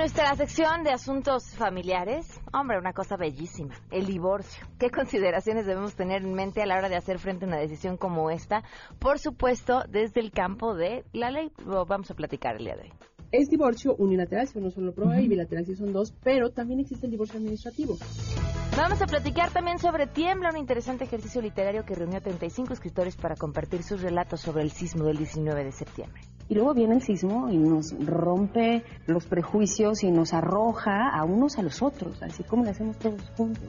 nuestra sección de asuntos familiares, hombre, una cosa bellísima, el divorcio. ¿Qué consideraciones debemos tener en mente a la hora de hacer frente a una decisión como esta? Por supuesto, desde el campo de la ley, lo vamos a platicar el día de hoy. Es divorcio unilateral si uno solo prueba y bilateral si son dos, pero también existe el divorcio administrativo. Vamos a platicar también sobre Tiembla, un interesante ejercicio literario que reunió a 35 escritores para compartir sus relatos sobre el sismo del 19 de septiembre. Y luego viene el sismo y nos rompe los prejuicios y nos arroja a unos a los otros, así como lo hacemos todos juntos.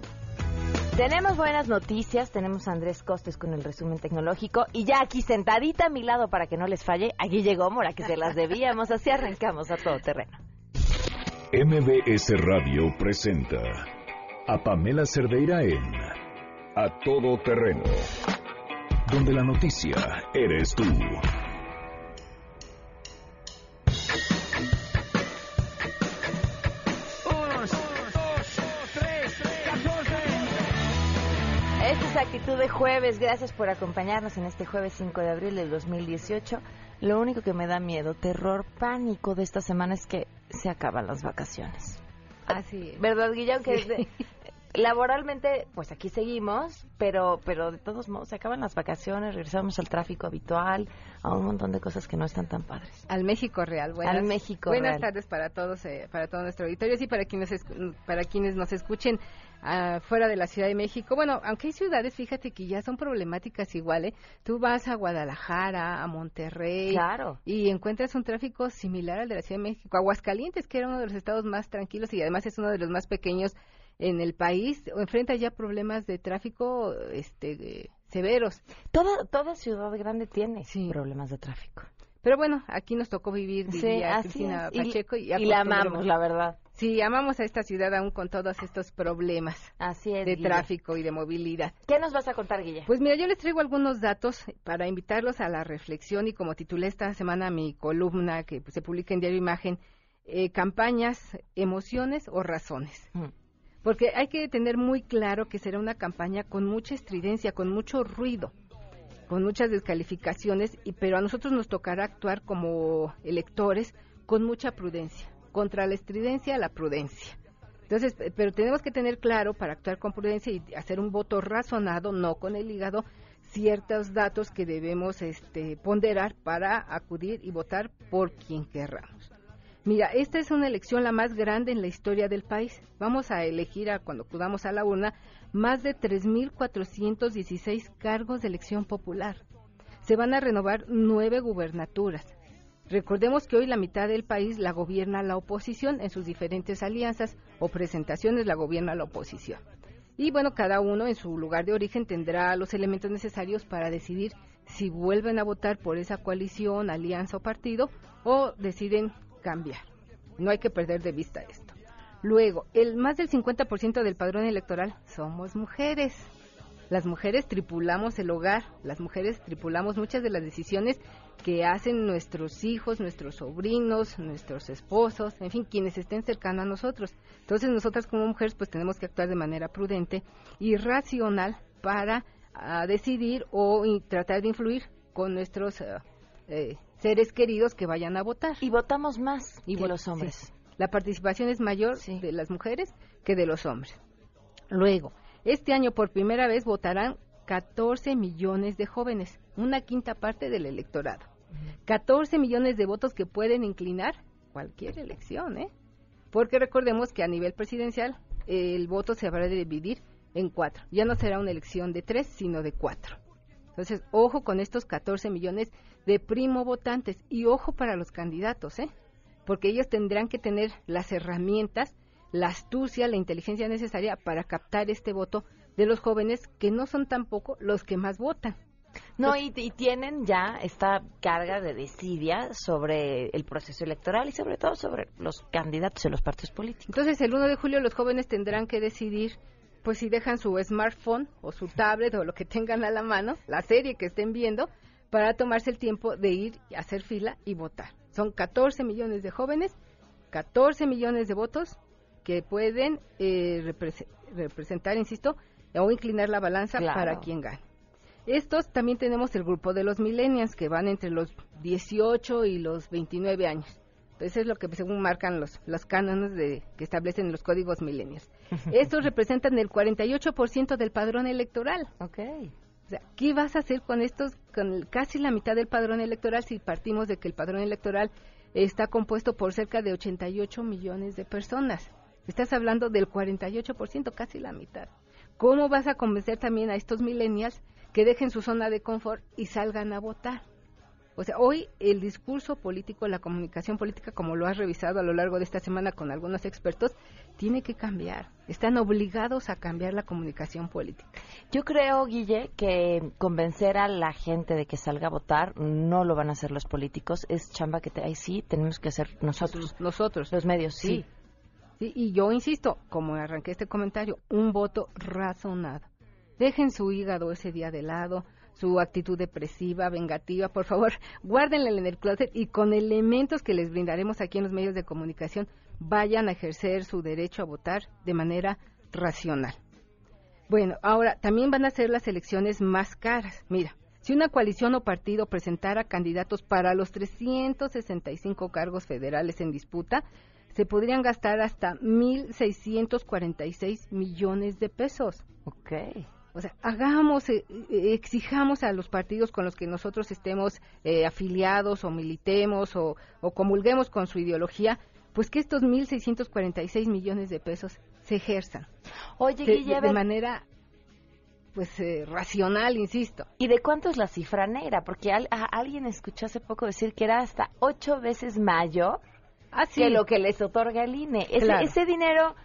Tenemos buenas noticias, tenemos a Andrés Costes con el resumen tecnológico y ya aquí sentadita a mi lado para que no les falle, aquí llegó Mora que se las debíamos, así arrancamos a todo terreno. MBS Radio presenta a Pamela Cerdeira en A Todo Terreno, donde la noticia eres tú. Es actitud de jueves. Gracias por acompañarnos en este jueves 5 de abril del 2018. Lo único que me da miedo, terror, pánico de esta semana es que se acaban las vacaciones. Así es. ¿Verdad, Guillón? Que laboralmente, pues aquí seguimos, pero, pero de todos modos se acaban las vacaciones, regresamos al tráfico habitual, a un montón de cosas que no están tan padres. Al México Real. Buenas, Al México buenas Real. tardes para todos, eh, para todo nuestro auditorio y para quienes para quienes nos escuchen ah, fuera de la Ciudad de México. Bueno, aunque hay ciudades, fíjate que ya son problemáticas igual, ¿eh? Tú vas a Guadalajara, a Monterrey Claro. y encuentras un tráfico similar al de la Ciudad de México. Aguascalientes, que era uno de los estados más tranquilos y además es uno de los más pequeños en el país, enfrenta ya problemas de tráfico este severos. Toda, toda ciudad grande tiene Sí. problemas de tráfico. Pero bueno, aquí nos tocó vivir, diría Cristina. Y- Pacheco. Y, y la amamos, la verdad. Sí, amamos a esta ciudad aún con todos estos problemas Así es. de Guille. tráfico y de movilidad. ¿Qué nos vas a contar, Guille? Pues mira, yo les traigo algunos datos para invitarlos a la reflexión y como titulé esta semana mi columna que se publica en Diario Imagen, eh, campañas, emociones o razones. Mm. Porque hay que tener muy claro que será una campaña con mucha estridencia, con mucho ruido, con muchas descalificaciones, y, pero a nosotros nos tocará actuar como electores con mucha prudencia. Contra la estridencia, la prudencia. Entonces, eh, pero tenemos que tener claro para actuar con prudencia y hacer un voto razonado, no con el hígado, ciertos datos que debemos este, ponderar para acudir y votar por quien querramos. Mira, esta es una elección la más grande en la historia del país. Vamos a elegir, a, cuando acudamos a la urna, más de 3.416 cargos de elección popular. Se van a renovar nueve gubernaturas. Recordemos que hoy la mitad del país la gobierna la oposición en sus diferentes alianzas o presentaciones la gobierna la oposición. Y bueno, cada uno en su lugar de origen tendrá los elementos necesarios para decidir si vuelven a votar por esa coalición, alianza o partido o deciden cambiar. No hay que perder de vista esto. Luego, el más del 50% del padrón electoral somos mujeres. Las mujeres tripulamos el hogar, las mujeres tripulamos muchas de las decisiones que hacen nuestros hijos, nuestros sobrinos, nuestros esposos, en fin, quienes estén cercanos a nosotros. Entonces nosotras como mujeres pues tenemos que actuar de manera prudente y racional para ah, decidir o tratar de influir con nuestros ah, eh, seres queridos que vayan a votar. Y votamos más Y que los hombres. sí. La participación es mayor Sí. de las mujeres que de los hombres. Luego, este año por primera vez votarán 14 millones de jóvenes, una quinta parte del electorado. 14 millones de votos que pueden inclinar cualquier elección, ¿eh? Porque recordemos que a nivel presidencial el voto se habrá de dividir en cuatro. Ya no será una elección de tres, sino de cuatro. Entonces, ojo con estos 14 millones de primo votantes y ojo para los candidatos, ¿eh? Porque ellos tendrán que tener las herramientas, la astucia, la inteligencia necesaria para captar este voto de los jóvenes que no son tampoco los que más votan. No, y, y tienen ya esta carga de desidia sobre el proceso electoral y sobre todo sobre los candidatos de los partidos políticos. Entonces, el 1 de julio los jóvenes tendrán que decidir pues si dejan su smartphone o su tablet o lo que tengan a la mano, la serie que estén viendo, para tomarse el tiempo de ir a hacer fila y votar. Son 14 millones de jóvenes, 14 millones de votos que pueden eh, represe- representar, insisto, o inclinar la balanza Claro. para quien gane. Estos también tenemos el grupo de los millennials que van entre los 18 y los 29 años. Eso es lo que según marcan los, los cánones de, que establecen los códigos milenios. Estos representan el 48% del padrón electoral. Ok. ¿Qué vas a hacer con estos, con casi la mitad del padrón electoral si partimos de que el padrón electoral está compuesto por cerca de 88 millones de personas? Estás hablando del 48%, casi la mitad. ¿Cómo vas a convencer también a estos millennials que dejen su zona de confort y salgan a votar? O sea, hoy el discurso político, la comunicación política, como lo has revisado a lo largo de esta semana con algunos expertos, tiene que cambiar. Están obligados a cambiar la comunicación política. Yo creo, Guille, que convencer a la gente de que salga a votar no lo van a hacer los políticos. Es chamba que te, ahí sí tenemos que hacer nosotros. Nosotros. Los medios, sí. sí. Y yo insisto, como arranqué este comentario, un voto razonado. Dejen su hígado ese día de lado su actitud depresiva, vengativa, por favor, guárdenla en el closet y con elementos que les brindaremos aquí en los medios de comunicación, vayan a ejercer su derecho a votar de manera racional. Bueno, ahora también van a ser las elecciones más caras. Mira, si una coalición o partido presentara candidatos para los 365 cargos federales en disputa, se podrían gastar hasta 1.646 millones de pesos. Ok. O sea, hagamos, eh, eh, exijamos a los partidos con los que nosotros estemos eh, afiliados o militemos o, comulguemos con su ideología, pues que estos 1.646 millones de pesos se ejerzan. Oye, de, de, manera pues racional, insisto. ¿Y de cuánto es la cifra negra? Porque alguien escuchó hace poco decir que era hasta ocho veces mayor ah, que lo que les otorga el INE. ese dinero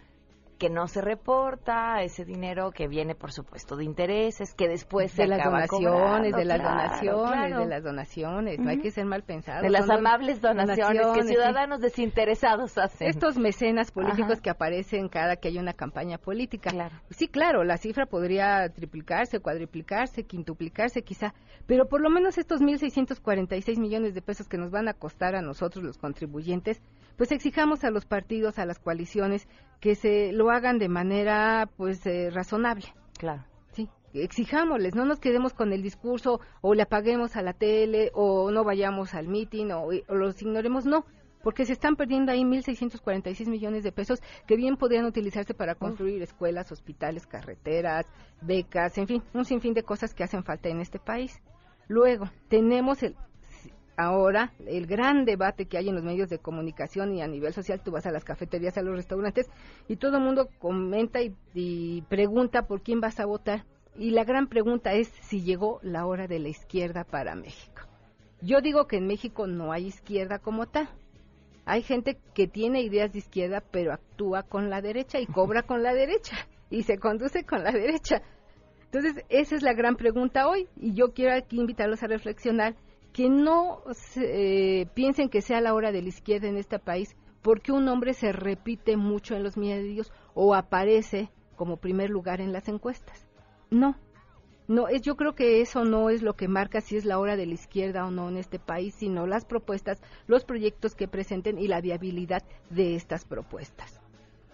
que no se reporta, ese dinero que viene, por supuesto, de intereses, que después de se las donaciones, de las donaciones, de las donaciones, no hay que ser mal pensado. De las amables donaciones, que ciudadanos desinteresados hacen. Estos mecenas políticos que aparecen cada que hay una campaña política. Claro. Sí, claro, la cifra podría triplicarse, cuadriplicarse, quintuplicarse quizá, pero por lo menos estos 1.646 millones de pesos que nos van a costar a nosotros los contribuyentes, pues exijamos a los partidos, a las coaliciones, que se lo hagan de manera pues eh, razonable. Claro. Sí, exijámosles, no nos quedemos con el discurso o le apaguemos a la tele o no vayamos al mitin o, o los ignoremos, no, porque se están perdiendo ahí 1.646 millones de pesos que bien podrían utilizarse para construir escuelas, hospitales, carreteras, becas, en fin, un sinfín de cosas que hacen falta en este país. Luego, tenemos el, ahora el gran debate que hay en los medios de comunicación y a nivel social, tú vas a las cafeterías, a los restaurantes y todo el mundo comenta y, pregunta por quién vas a votar. Y la gran pregunta es si llegó la hora de la izquierda para México. Yo digo que en México no hay izquierda como tal. Hay gente que tiene ideas de izquierda, pero actúa con la derecha y cobra con la derecha y se conduce con la derecha. Entonces, esa es la gran pregunta hoy y yo quiero aquí invitarlos a reflexionar que no eh, piensen que sea la hora de la izquierda en este país, porque un hombre se repite mucho en los medios o aparece como primer lugar en las encuestas. No, no, es, yo creo que eso no es lo que marca si es la hora de la izquierda o no en este país, sino las propuestas, los proyectos que presenten y la viabilidad de estas propuestas.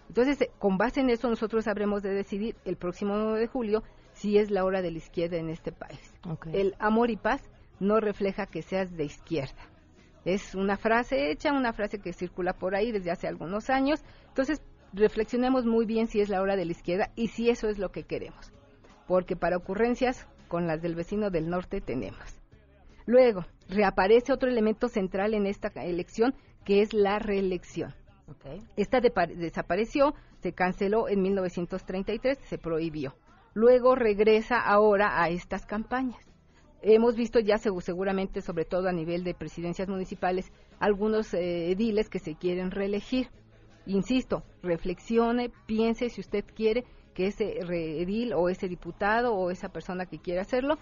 Entonces, eh, con base en eso, nosotros habremos de decidir el próximo 9 de julio si es la hora de la izquierda en este país. El amor y paz no refleja que seas de izquierda. Es una frase hecha, una frase que circula por ahí desde hace algunos años. Entonces, reflexionemos muy bien si es la hora de la izquierda y si eso es lo que queremos. Porque para ocurrencias con las del vecino del norte tenemos. Luego, reaparece otro elemento central en esta elección, que es la reelección. Esta desapareció, se canceló en 1933, se prohibió. Luego regresa ahora a estas campañas. Hemos visto ya seguramente, sobre todo a nivel de presidencias municipales, algunos eh, ediles que se quieren reelegir. Insisto, reflexione, piense si usted quiere que ese edil o ese diputado o esa persona que quiere hacerlo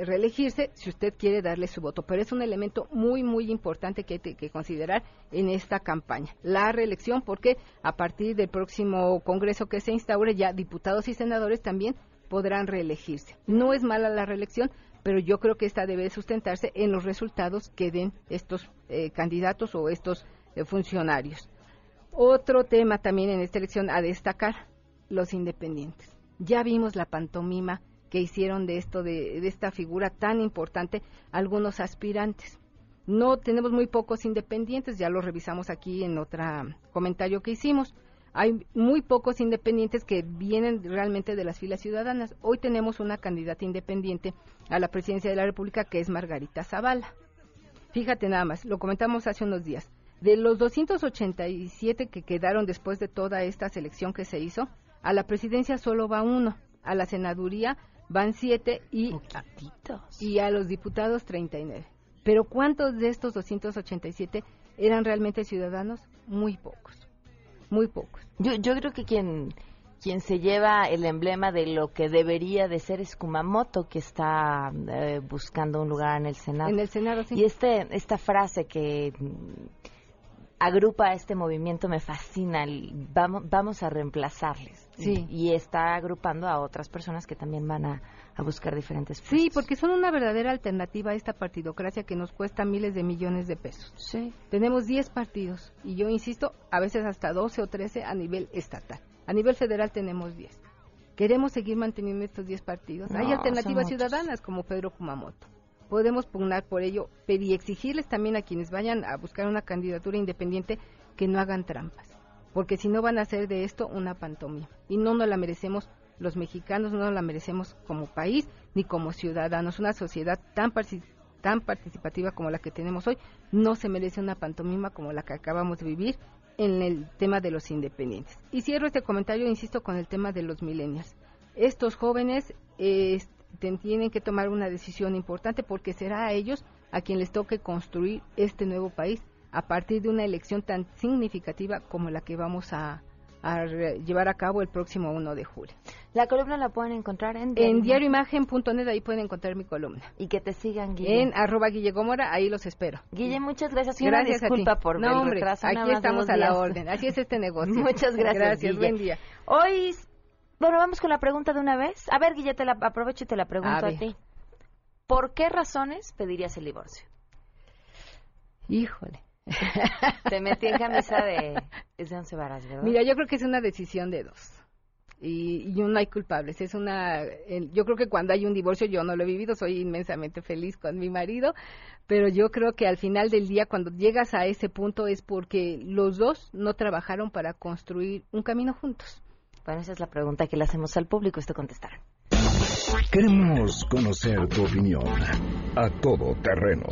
reelegirse si usted quiere darle su voto. Pero es un elemento muy, muy importante que hay que considerar en esta campaña. La reelección, porque a partir del próximo Congreso que se instaure, ya diputados y senadores también podrán reelegirse. No es mala la reelección, pero yo creo que esta debe sustentarse en los resultados que den estos eh, candidatos o estos eh, funcionarios. Otro tema también en esta elección a destacar, los independientes. Ya vimos la pantomima que hicieron de esto, de, esta figura tan importante, algunos aspirantes. No tenemos muy pocos independientes, ya lo revisamos aquí en otro comentario que hicimos. Hay muy pocos independientes que vienen realmente de las filas ciudadanas. Hoy tenemos una candidata independiente a la presidencia de la República que es Margarita Zavala. Fíjate nada más, lo comentamos hace unos días. De los 287 que quedaron después de toda esta selección que se hizo, a la presidencia solo va uno, a la senaduría van siete y, y a los diputados 39. Pero ¿cuántos de estos 287 eran realmente ciudadanos? Muy pocos, muy pocos. Yo, yo creo que quien, quien se lleva el emblema de lo que debería de ser es Kumamoto, que está eh, buscando un lugar en el Senado. En el Senado, sí. Y este, esta frase que agrupa a este movimiento me fascina. Vamos, vamos a reemplazarles. Sí. Y, está agrupando a otras personas que también van a, buscar diferentes puestos. Sí, porque son una verdadera alternativa a esta partidocracia que nos cuesta miles de millones de pesos. Sí. Tenemos 10 partidos y yo insisto, a veces hasta 12 o 13 a nivel estatal. A nivel federal tenemos 10. ¿Queremos seguir manteniendo estos 10 partidos? Hay alternativas ciudadanas como Pedro Kumamoto podemos pugnar por ello, pero y exigirles también a quienes vayan a buscar una candidatura independiente que no hagan trampas, porque si no van a hacer de esto una pantomima y no nos la merecemos los mexicanos, no la merecemos como país ni como ciudadanos. Una sociedad tan, tan participativa como la que tenemos hoy no se merece una pantomima como la que acabamos de vivir en el tema de los independientes. Y cierro este comentario, insisto, con el tema de los millennials. Estos jóvenes eh, tienen que tomar una decisión importante porque será a ellos a quien les toque construir este nuevo país a partir de una elección tan significativa como la que vamos a, llevar a cabo el próximo 1 de julio. La columna la pueden encontrar en, en diarioimagen.net, ahí pueden encontrar mi columna. Y que te sigan, Guille. En arroba Guille Gómora, ahí los espero. Guille, muchas gracias. Y gracias disculpa por no, hombre, Aquí estamos a la orden. Así es este negocio. muchas gracias, Gracias, buen día. Hoy bueno, vamos con la pregunta de una vez. A ver, Guille, te la aprovecho y te la pregunto a, ti. ¿Por qué razones pedirías el divorcio? Híjole. te metí en camisa de, es de once varas, ¿verdad? Mira, yo creo que es una decisión de dos. Y, y, no hay culpables. Es una, yo creo que cuando hay un divorcio, yo no lo he vivido, soy inmensamente feliz con mi marido, pero yo creo que al final del día, cuando llegas a ese punto, es porque los dos no trabajaron para construir un camino juntos. Bueno, esa es la pregunta que le hacemos al público. Esto contestar. Queremos conocer tu opinión a todo terreno.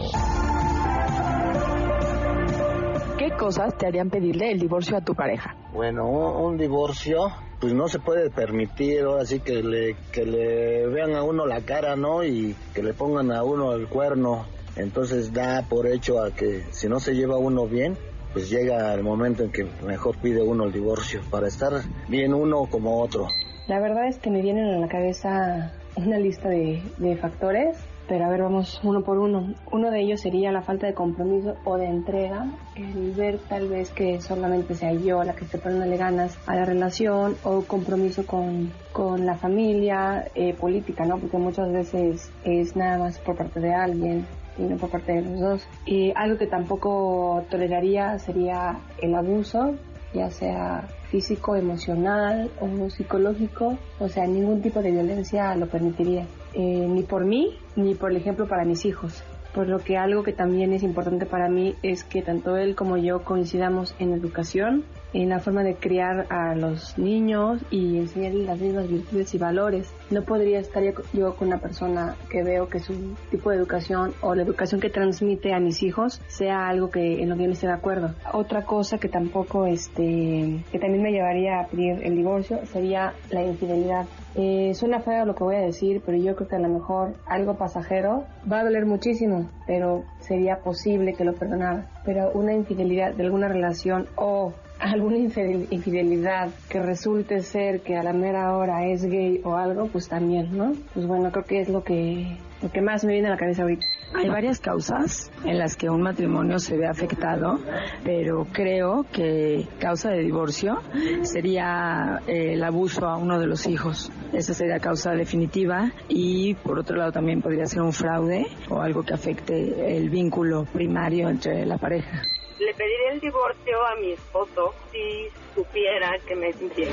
¿Qué cosas te harían pedirle el divorcio a tu pareja? Bueno, un, divorcio, pues no se puede permitir, así que le, que le vean a uno la cara, ¿no? Y que le pongan a uno el cuerno. Entonces da por hecho a que si no se lleva uno bien, pues llega el momento en que mejor pide uno el divorcio para estar bien uno como otro. La verdad es que me vienen a la cabeza una lista de, factores, pero a ver, vamos uno por uno. Uno de ellos sería la falta de compromiso o de entrega, el ver tal vez que solamente sea yo la que esté poniéndole ganas a la relación o compromiso con, con la familia, eh, política, ¿no? Porque muchas veces es nada más por parte de alguien y no por parte de los dos. Y algo que tampoco toleraría sería el abuso, ya sea físico, emocional o psicológico, o sea, ningún tipo de violencia lo permitiría, eh, ni por mí, ni por ejemplo para mis hijos. Por lo que algo que también es importante para mí es que tanto él como yo coincidamos en educación, en la forma de criar a los niños y enseñarles las mismas virtudes y valores. No podría estar yo con una persona que veo que su tipo de educación o la educación que transmite a mis hijos sea algo que en lo que yo no esté de acuerdo. Otra cosa que tampoco, este, que también me llevaría a pedir el divorcio sería la infidelidad. Eh, suena feo lo que voy a decir, pero yo creo que a lo mejor algo pasajero va a doler muchísimo, pero sería posible que lo perdonara. Pero una infidelidad de alguna relación o alguna infidelidad que resulte ser que a la mera hora es gay o algo, pues también, ¿no? Pues bueno, creo que es lo que, lo que más me viene a la cabeza ahorita. Hay varias causas en las que un matrimonio se ve afectado, pero creo que causa de divorcio sería eh, el abuso a uno de los hijos. Esa sería causa definitiva y por otro lado también podría ser un fraude o algo que afecte el vínculo primario entre la pareja le pediría el divorcio a mi esposo si supiera que me infiel.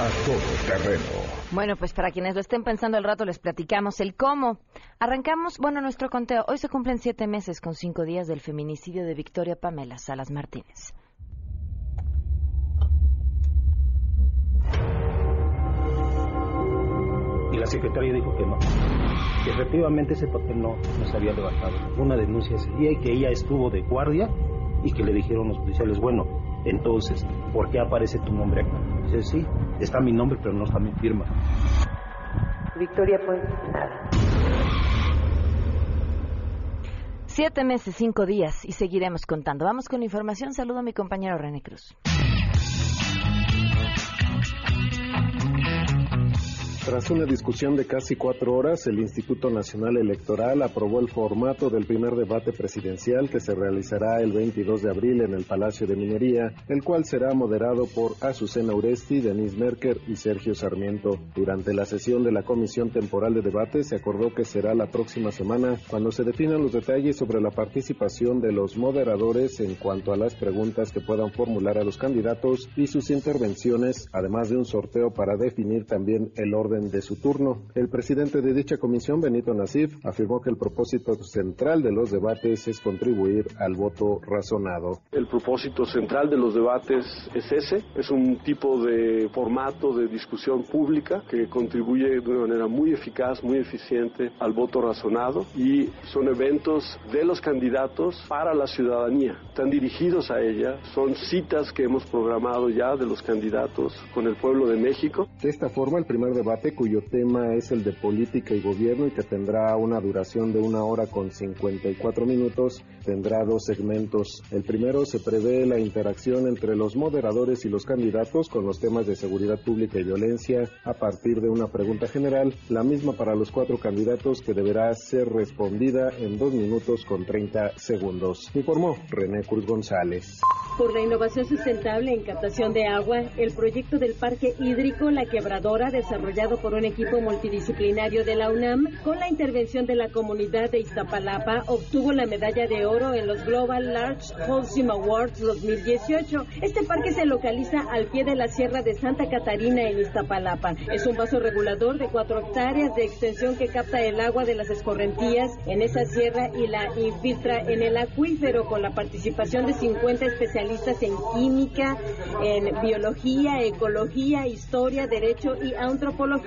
A todo terreno Bueno, pues para quienes lo estén pensando al rato les platicamos el cómo. Arrancamos, bueno, nuestro conteo. Hoy se cumplen siete meses con cinco días del feminicidio de Victoria Pamela Salas Martínez. Y la secretaria dijo que no. Que efectivamente ese papel no, no se había levantado. Una denuncia ese día y que ella estuvo de guardia y que le dijeron los policiales, bueno, entonces, ¿por qué aparece tu nombre acá? Dice, sí, está mi nombre, pero no está mi firma. Victoria fue nada. Siete meses, cinco días y seguiremos contando. Vamos con información. Saludo a mi compañero René Cruz. Tras una discusión de casi cuatro horas, el Instituto Nacional Electoral aprobó el formato del primer debate presidencial que se realizará el 22 de abril en el Palacio de Minería, el cual será moderado por Azucena Uresti, Denise Merker y Sergio Sarmiento. Durante la sesión de la Comisión Temporal de Debate se acordó que será la próxima semana cuando se definan los detalles sobre la participación de los moderadores en cuanto a las preguntas que puedan formular a los candidatos y sus intervenciones, además de un sorteo para definir también el orden de su turno. El presidente de dicha comisión, Benito Nasif, afirmó que el propósito central de los debates es contribuir al voto razonado. El propósito central de los debates es ese, es un tipo de formato de discusión pública que contribuye de una manera muy eficaz, muy eficiente al voto razonado y son eventos de los candidatos para la ciudadanía, están dirigidos a ella, son citas que hemos programado ya de los candidatos con el pueblo de México. De esta forma, el primer debate cuyo tema es el de política y gobierno y que tendrá una duración de una hora con 54 minutos, tendrá dos segmentos. El primero se prevé la interacción entre los moderadores y los candidatos con los temas de seguridad pública y violencia a partir de una pregunta general, la misma para los cuatro candidatos que deberá ser respondida en dos minutos con 30 segundos. Informó René Cruz González. Por la innovación sustentable en captación de agua, el proyecto del Parque Hídrico La Quebradora, desarrollado por un equipo multidisciplinario de la UNAM, con la intervención de la comunidad de Iztapalapa, obtuvo la medalla de oro en los Global Large Holcim Awards 2018. Este parque se localiza al pie de la Sierra de Santa Catarina en Iztapalapa. Es un vaso regulador de cuatro hectáreas de extensión que capta el agua de las escorrentías en esa sierra y la infiltra en el acuífero con la participación de 50 especialistas en química, en biología, ecología, historia, derecho y antropología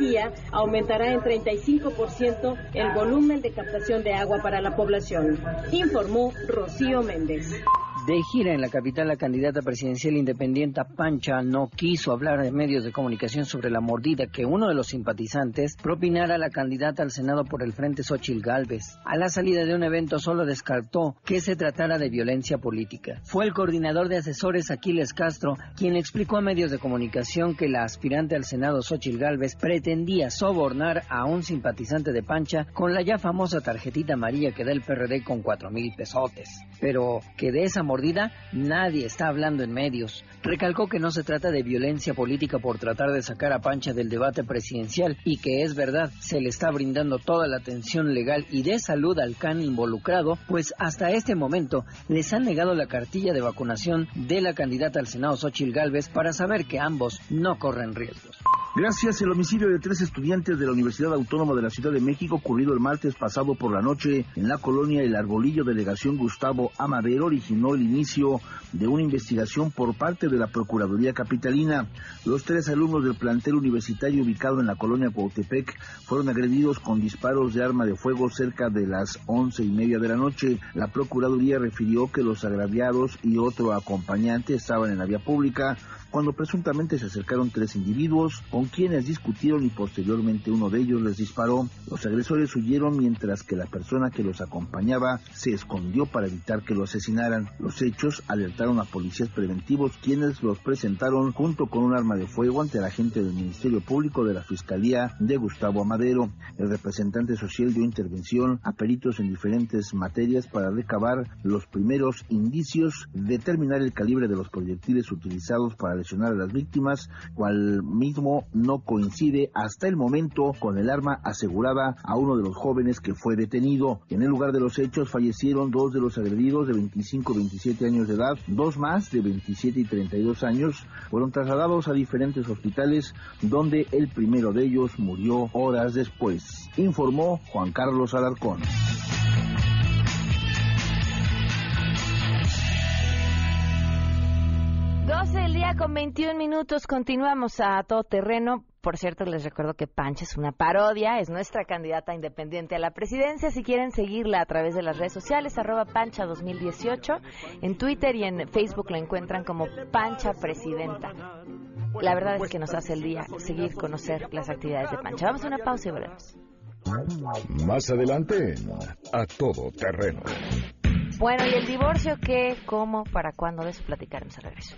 aumentará en 35% el volumen de captación de agua para la población, informó Rocío Méndez. De gira en la capital, la candidata presidencial independiente Pancha no quiso hablar en medios de comunicación sobre la mordida que uno de los simpatizantes propinara a la candidata al Senado por el Frente Xochil Gálvez. A la salida de un evento solo descartó que se tratara de violencia política. Fue el coordinador de asesores Aquiles Castro quien explicó a medios de comunicación que la aspirante al Senado Xochil Gálvez pretendía sobornar a un simpatizante de Pancha con la ya famosa tarjetita amarilla que da el PRD con cuatro mil pesotes. Pero que de esa mordida, nadie está hablando en medios. Recalcó que no se trata de violencia política por tratar de sacar a Pancha del debate presidencial y que es verdad, se le está brindando toda la atención legal y de salud al can involucrado, pues hasta este momento les han negado la cartilla de vacunación de la candidata al Senado Xochil Gálvez para saber que ambos no corren riesgos. Gracias, el homicidio de tres estudiantes de la Universidad Autónoma de la Ciudad de México ocurrido el martes pasado por la noche en la colonia El Arbolillo, delegación Gustavo Amadero, originó el inicio de una investigación por parte de la Procuraduría Capitalina. Los tres alumnos del plantel universitario ubicado en la colonia Cuautepec fueron agredidos con disparos de arma de fuego cerca de las once y media de la noche. La Procuraduría refirió que los agraviados y otro acompañante estaban en la vía pública cuando presuntamente se acercaron tres individuos con quienes discutieron y posteriormente uno de ellos les disparó. Los agresores huyeron mientras que la persona que los acompañaba se escondió para evitar que lo asesinaran. Los hechos alertaron a policías preventivos quienes los presentaron junto con un arma de fuego ante el agente del Ministerio Público de la Fiscalía de Gustavo Amadero. El representante social dio intervención a peritos en diferentes materias para recabar los primeros indicios, determinar el calibre de los proyectiles utilizados para lesionar a las víctimas, cual mismo no coincide hasta el momento con el arma asegurada a uno de los jóvenes que fue detenido. En el lugar de los hechos fallecieron dos de los agredidos de 25 y 27 años de edad, dos más de 27 y 32 años fueron trasladados a diferentes hospitales donde el primero de ellos murió horas después, informó Juan Carlos Alarcón. 12 del día con 21 minutos. Continuamos a todo terreno. Por cierto, les recuerdo que Pancha es una parodia, es nuestra candidata independiente a la presidencia. Si quieren seguirla a través de las redes sociales, arroba Pancha 2018. En Twitter y en Facebook la encuentran como Pancha Presidenta. La verdad es que nos hace el día seguir conocer las actividades de Pancha. Vamos a una pausa y volvemos. Más adelante, a todo terreno. Bueno, ¿y el divorcio qué? ¿Cómo? ¿Para cuándo? De eso platicaremos al regreso.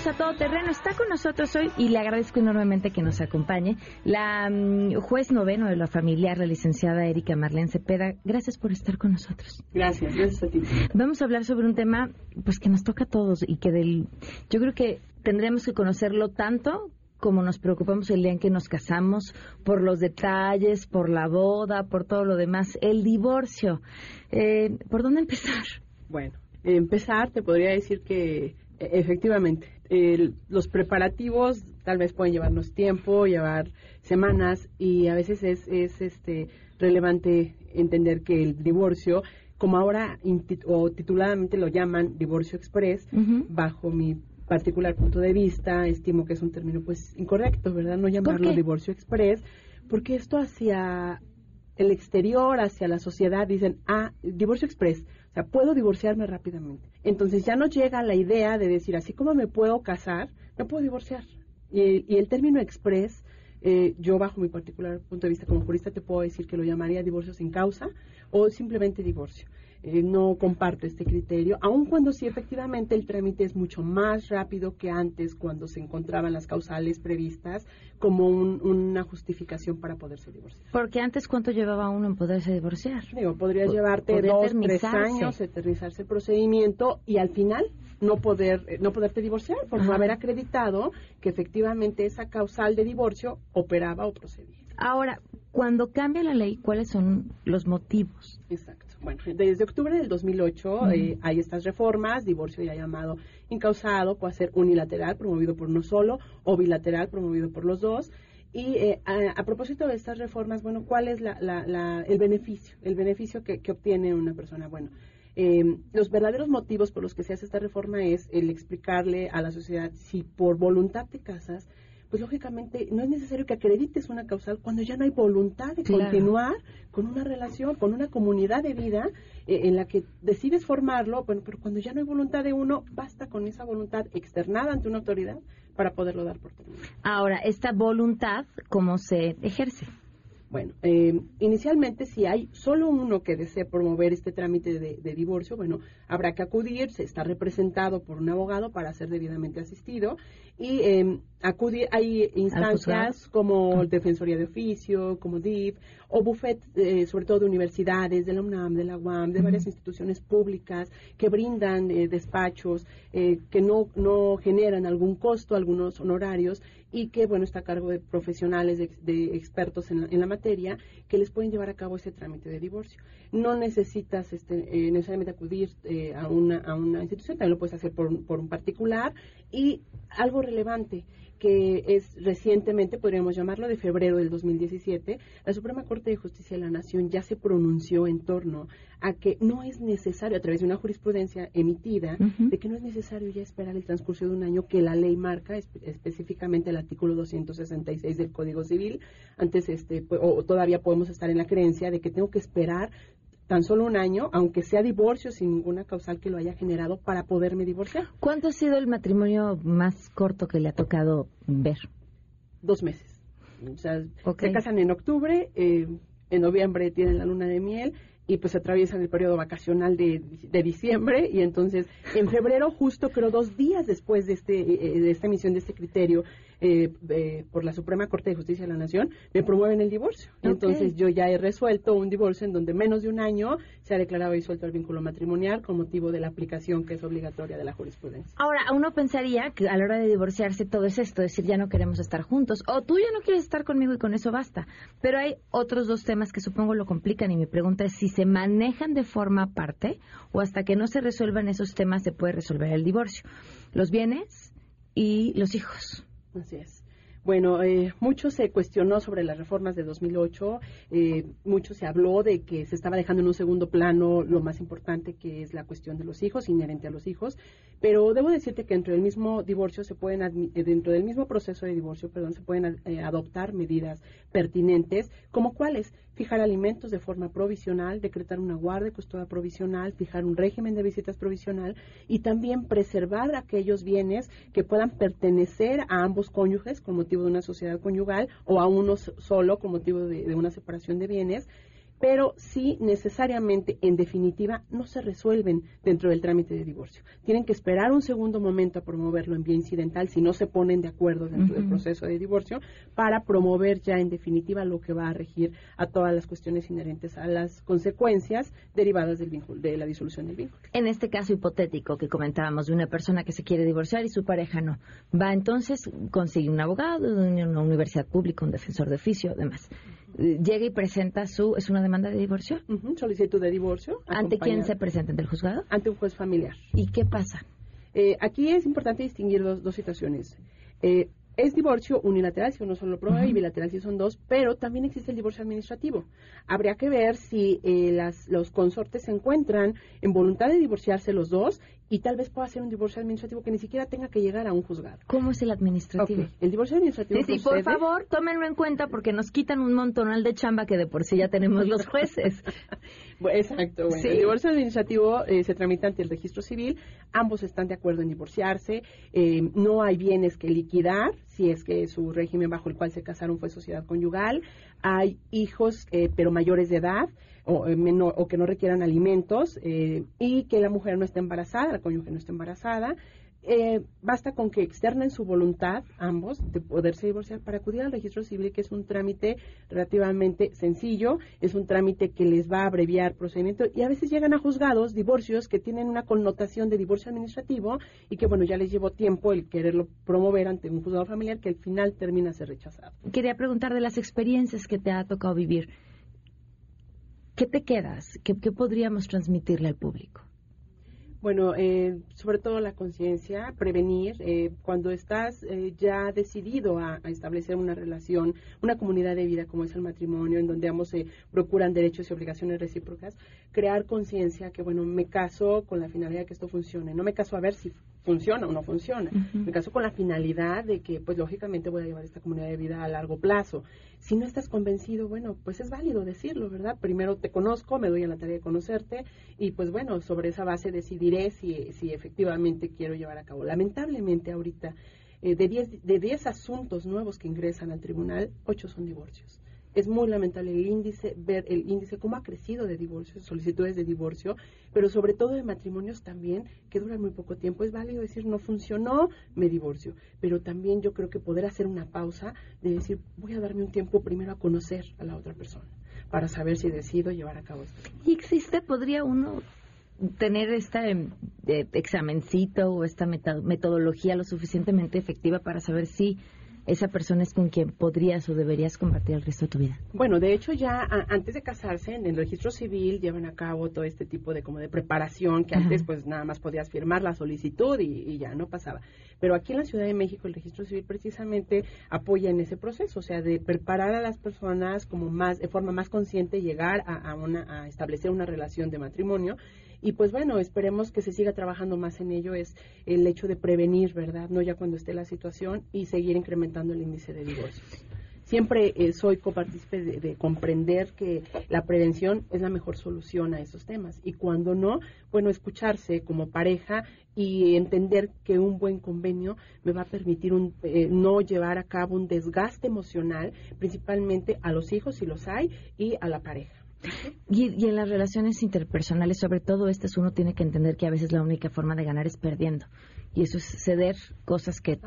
Continuamos a todo terreno. Está con nosotros hoy y le agradezco enormemente que nos acompañe la mm, juez noveno de la familiar, la licenciada Erika Marlene Cepeda. Gracias por estar con nosotros. Gracias, gracias a ti. Vamos a hablar sobre un tema pues que nos toca a todos y que del yo creo que tendremos que conocerlo tanto como nos preocupamos el día en que nos casamos, por los detalles, por la boda, por todo lo demás, el divorcio. Eh, ¿Por dónde empezar? Bueno, empezar te podría decir que Efectivamente, los preparativos tal vez pueden llevarnos tiempo, llevar semanas y a veces es, es este relevante entender que el divorcio, como ahora o tituladamente lo llaman divorcio express, bajo mi particular punto de vista, estimo que es un término pues incorrecto, ¿verdad? No llamarlo divorcio express, porque esto hacia el exterior, hacia la sociedad, dicen, ah, divorcio express, o sea, puedo divorciarme rápidamente. Entonces ya no llega la idea de decir, así como me puedo casar, me puedo divorciar. Y, el término express, eh, yo bajo mi particular punto de vista como jurista te puedo decir que lo llamaría divorcio sin causa o simplemente divorcio. Eh, no comparto este criterio, aun cuando sí efectivamente el trámite es mucho más rápido que antes cuando se encontraban las causales previstas como una justificación para poderse divorciar. Porque antes, ¿cuánto llevaba uno en poderse divorciar? Digo, podría llevarte dos, tres años eternizarse el procedimiento y al final no poder eh, no poderte divorciar por no haber acreditado que efectivamente esa causal de divorcio operaba o procedía. Ahora, cuando cambia la ley, ¿cuáles son los motivos? Exacto. Bueno, desde octubre del 2008 eh, hay estas reformas, divorcio ya llamado incausado, puede ser unilateral, promovido por uno solo, o bilateral, promovido por los dos. Y eh, a, propósito de estas reformas, bueno, ¿cuál es el beneficio? El beneficio que, obtiene una persona. Bueno, eh, los verdaderos motivos por los que se hace esta reforma es el explicarle a la sociedad si por voluntad te casas, pues lógicamente no es necesario que acredites una causal cuando ya no hay voluntad de continuar con una relación, con una comunidad de vida eh, en la que decides formarlo, bueno, pero cuando ya no hay voluntad de uno, basta con esa voluntad externada ante una autoridad para poderlo dar por terminado. Ahora, esta voluntad, ¿cómo se ejerce? Bueno, eh, inicialmente si hay solo uno que desee promover este trámite de, divorcio, bueno, habrá que acudir, se está representado por un abogado para ser debidamente asistido. Y eh, acudir, hay instancias como Defensoría de Oficio, como DIF, o buffet, eh, sobre todo de universidades, de la UNAM, de la UAM, de varias instituciones públicas que brindan eh, despachos, que no, no generan algún costo, algunos honorarios y que, bueno, está a cargo de profesionales, de, expertos en la, materia, que les pueden llevar a cabo ese trámite de divorcio. No necesitas este, eh, necesariamente acudir eh, a, una, a una institución, también lo puedes hacer por, por un particular. Y algo relevante, que es recientemente, podríamos llamarlo, de febrero del 2017, la Suprema Corte de Justicia de la Nación ya se pronunció en torno a que no es necesario, a través de una jurisprudencia emitida, de que no es necesario ya esperar el transcurso de un año que la ley marca, específicamente el artículo 266 del Código Civil. Antes, este, o todavía podemos estar en la creencia de que tengo que esperar tan solo un año, aunque sea divorcio sin ninguna causal que lo haya generado, para poderme divorciar. ¿Cuánto ha sido el matrimonio más corto que le ha tocado ver? Dos meses. O sea, se casan en octubre, eh, en noviembre tienen la luna de miel y pues atraviesan el periodo vacacional de, de, diciembre y entonces en febrero justo creo dos días después de este eh, de esta emisión de este criterio eh, eh, por la Suprema Corte de Justicia de la Nación, me promueven el divorcio. Entonces yo ya he resuelto un divorcio en donde menos de un año se ha declarado disuelto el vínculo matrimonial con motivo de la aplicación que es obligatoria de la jurisprudencia. Ahora, uno pensaría que a la hora de divorciarse todo es esto, es decir, ya no queremos estar juntos, o tú ya no quieres estar conmigo y con eso basta. Pero hay otros dos temas que supongo lo complican y mi pregunta es si se manejan de forma aparte o hasta que no se resuelvan esos temas se puede resolver el divorcio. Los bienes y los hijos. Así es. Bueno, eh, mucho se cuestionó sobre las reformas de 2008, eh, mucho se habló de que se estaba dejando en un segundo plano lo más importante que es la cuestión de los hijos, inherente a los hijos, pero debo decirte que dentro del mismo divorcio se pueden, eh, dentro del mismo proceso de divorcio, perdón, se pueden eh, adoptar medidas pertinentes, como cuáles, fijar alimentos de forma provisional, decretar una guardia de custodia provisional, fijar un régimen de visitas provisional y también preservar aquellos bienes que puedan pertenecer a ambos cónyuges con motivo de una sociedad conyugal o a uno solo con motivo de una separación de bienes pero sí necesariamente, en definitiva, no se resuelven dentro del trámite de divorcio. Tienen que esperar un segundo momento a promoverlo en vía incidental si no se ponen de acuerdo dentro del proceso de divorcio para promover ya en definitiva lo que va a regir a todas las cuestiones inherentes a las consecuencias derivadas del vínculo, de la disolución del vínculo. En este caso hipotético que comentábamos de una persona que se quiere divorciar y su pareja no, va entonces, consigue un abogado, una universidad pública, un defensor de oficio, demás llega y presenta su, es una demanda de divorcio. solicitud de divorcio. ¿Ante quién se presenta? ¿Ante el juzgado? Ante un juez familiar. ¿Y qué pasa? Eh, aquí es importante distinguir dos, dos situaciones. Eh, es divorcio unilateral si uno solo lo prueba y bilateral si son dos, pero también existe el divorcio administrativo. Habría que ver si eh, las, los consortes se encuentran en voluntad de divorciarse los dos y tal vez pueda ser un divorcio administrativo que ni siquiera tenga que llegar a un juzgado. ¿Cómo es el administrativo? El divorcio administrativo. Sí, sí, por favor, tómenlo en cuenta porque nos quitan un montonal de chamba que de por sí ya tenemos los jueces. Exacto, bueno. El divorcio administrativo eh, se tramita ante el registro civil, ambos están de acuerdo en divorciarse, eh, no hay bienes que liquidar, si es que su régimen bajo el cual se casaron fue sociedad conyugal, hay hijos eh, pero mayores de edad, o, eh, o que no requieran alimentos eh, y que la mujer no esté embarazada, la cónyuge no esté embarazada. Eh, basta con que externen su voluntad, ambos, de poderse divorciar para acudir al registro civil, que es un trámite relativamente sencillo, es un trámite que les va a abreviar procedimiento y a veces llegan a juzgados divorcios que tienen una connotación de divorcio administrativo y que, bueno, ya les llevó tiempo el quererlo promover ante un juzgado familiar que al final termina ser rechazado. Quería preguntar de las experiencias que te ha tocado vivir. ¿Qué te quedas? ¿Qué, podríamos transmitirle al público? Bueno, eh, sobre todo la conciencia, prevenir. Eh, cuando estás eh, ya decidido a, establecer una relación, una comunidad de vida como es el matrimonio, en donde ambos se procuran derechos y obligaciones recíprocas, crear conciencia que, bueno, me caso con la finalidad de que esto funcione. No me caso a ver si funciona o no funciona. Me caso con la finalidad de que, pues, lógicamente voy a llevar esta comunidad de vida a largo plazo. Si no estás convencido, bueno, pues es válido decirlo, ¿verdad? Primero te conozco, me doy a la tarea de conocerte y pues bueno, sobre esa base decidiré si, si efectivamente quiero llevar a cabo. Lamentablemente ahorita, eh, de 10 de diez asuntos nuevos que ingresan al tribunal, 8 son divorcios es muy lamentable el índice, ver el índice, cómo ha crecido de divorcios, solicitudes de divorcio, pero sobre todo de matrimonios también que duran muy poco tiempo. Es válido decir, no funcionó, me divorcio, pero también yo creo que poder hacer una pausa de decir, voy a darme un tiempo primero a conocer a la otra persona para saber si decido llevar a cabo esto. ¿Y existe, podría uno tener este examencito o esta metodología lo suficientemente efectiva para saber si esa persona es con quien podrías o deberías compartir el resto de tu vida. Bueno, de hecho ya antes de casarse en el registro civil llevan a cabo todo este tipo de como de preparación que antes pues nada más podías firmar la solicitud y, ya no pasaba. Pero aquí en la Ciudad de México el registro civil precisamente apoya en ese proceso, o sea, de preparar a las personas como más de forma más consciente llegar a, una, a establecer una relación de matrimonio y pues bueno, esperemos que se siga trabajando más en ello, es el hecho de prevenir, ¿verdad? No ya cuando esté la situación y seguir incrementando el índice de divorcios. siempre eh, soy copartícipe de, de, comprender que la prevención es la mejor solución a esos temas. Y cuando no, bueno, escucharse como pareja y entender que un buen convenio me va a permitir un, eh, no llevar a cabo un desgaste emocional, principalmente a los hijos, si los hay, y a la pareja. Y, y, en las relaciones interpersonales, sobre todo estas, uno tiene que entender que a veces la única forma de ganar es perdiendo. Y eso es ceder cosas que...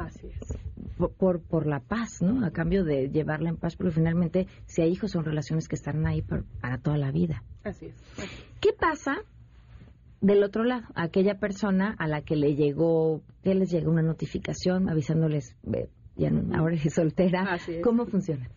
Por, por, la paz, ¿no? A cambio de llevarla en paz, porque finalmente, si hay hijos, son relaciones que estarán ahí por, para toda la vida. Así es. ¿Qué pasa del otro lado? Aquella persona a la que le llegó, que les llegó una notificación avisándoles, ya ahora es soltera. Es. ¿Cómo funciona?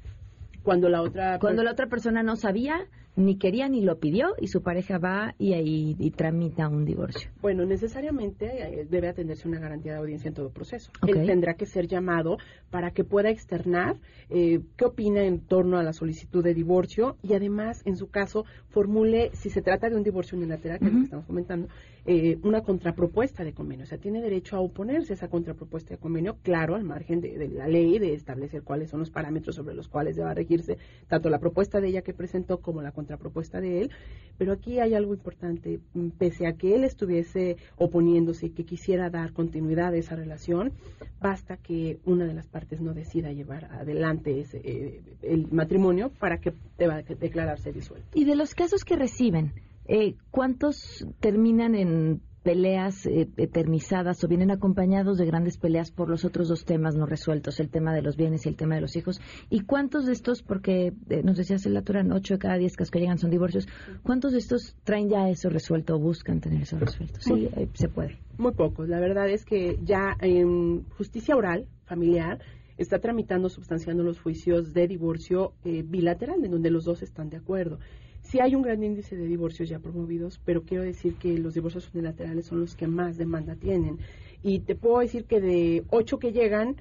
Cuando la otra... Cuando la otra persona no sabía, ni quería ni lo pidió y su pareja va y ahí y tramita un divorcio. Bueno, necesariamente eh, debe atenderse una garantía de audiencia en todo proceso. Okay. Él tendrá que ser llamado para que pueda externar eh, qué opina en torno a la solicitud de divorcio y además, en su caso, formule, si se trata de un divorcio unilateral, que uh -huh. es lo que estamos comentando, eh, una contrapropuesta de convenio. O sea, tiene derecho a oponerse a esa contrapropuesta de convenio, claro, al margen de, de la ley, de establecer cuáles son los parámetros sobre los cuales deba regirse tanto la propuesta de ella que presentó como la contrapropuesta de él, pero aquí hay algo importante, pese a que él estuviese oponiéndose y que quisiera dar continuidad a esa relación, basta que una de las partes no decida llevar adelante ese, eh, el matrimonio para que deba declararse disuelto. Y de los casos que reciben, eh, ¿cuántos terminan en peleas eh, eternizadas o vienen acompañados de grandes peleas por los otros dos temas no resueltos, el tema de los bienes y el tema de los hijos. ¿Y cuántos de estos, porque eh, nos decías el eran ocho de cada diez casos que llegan son divorcios, cuántos de estos traen ya eso resuelto o buscan tener eso resuelto? Sí, eh, se puede. Muy pocos. La verdad es que ya en justicia oral, familiar, está tramitando, substanciando los juicios de divorcio eh, bilateral, en donde los dos están de acuerdo. Sí hay un gran índice de divorcios ya promovidos, pero quiero decir que los divorcios unilaterales son los que más demanda tienen. Y te puedo decir que de ocho que llegan,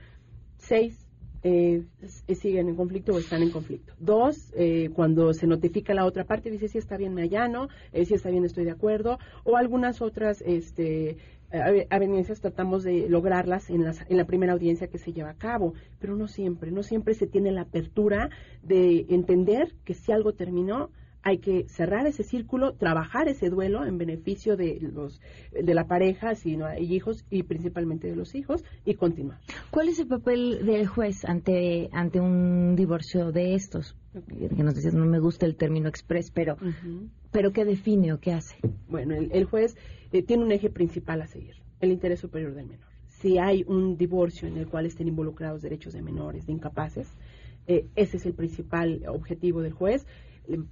seis eh, siguen en conflicto o están en conflicto. Dos, eh, cuando se notifica la otra parte, dice si está bien me allano, eh, si está bien estoy de acuerdo, o algunas otras este, avenencias tratamos de lograrlas en, las, en la primera audiencia que se lleva a cabo, pero no siempre, no siempre se tiene la apertura de entender que si algo terminó, hay que cerrar ese círculo, trabajar ese duelo en beneficio de los de la pareja, si no hay hijos y principalmente de los hijos y continuar. ¿Cuál es el papel del juez ante ante un divorcio de estos? Que nos decías no me gusta el término express, pero uh -huh. pero qué define o qué hace? Bueno, el, el juez eh, tiene un eje principal a seguir, el interés superior del menor. Si hay un divorcio en el cual estén involucrados derechos de menores, de incapaces, eh, ese es el principal objetivo del juez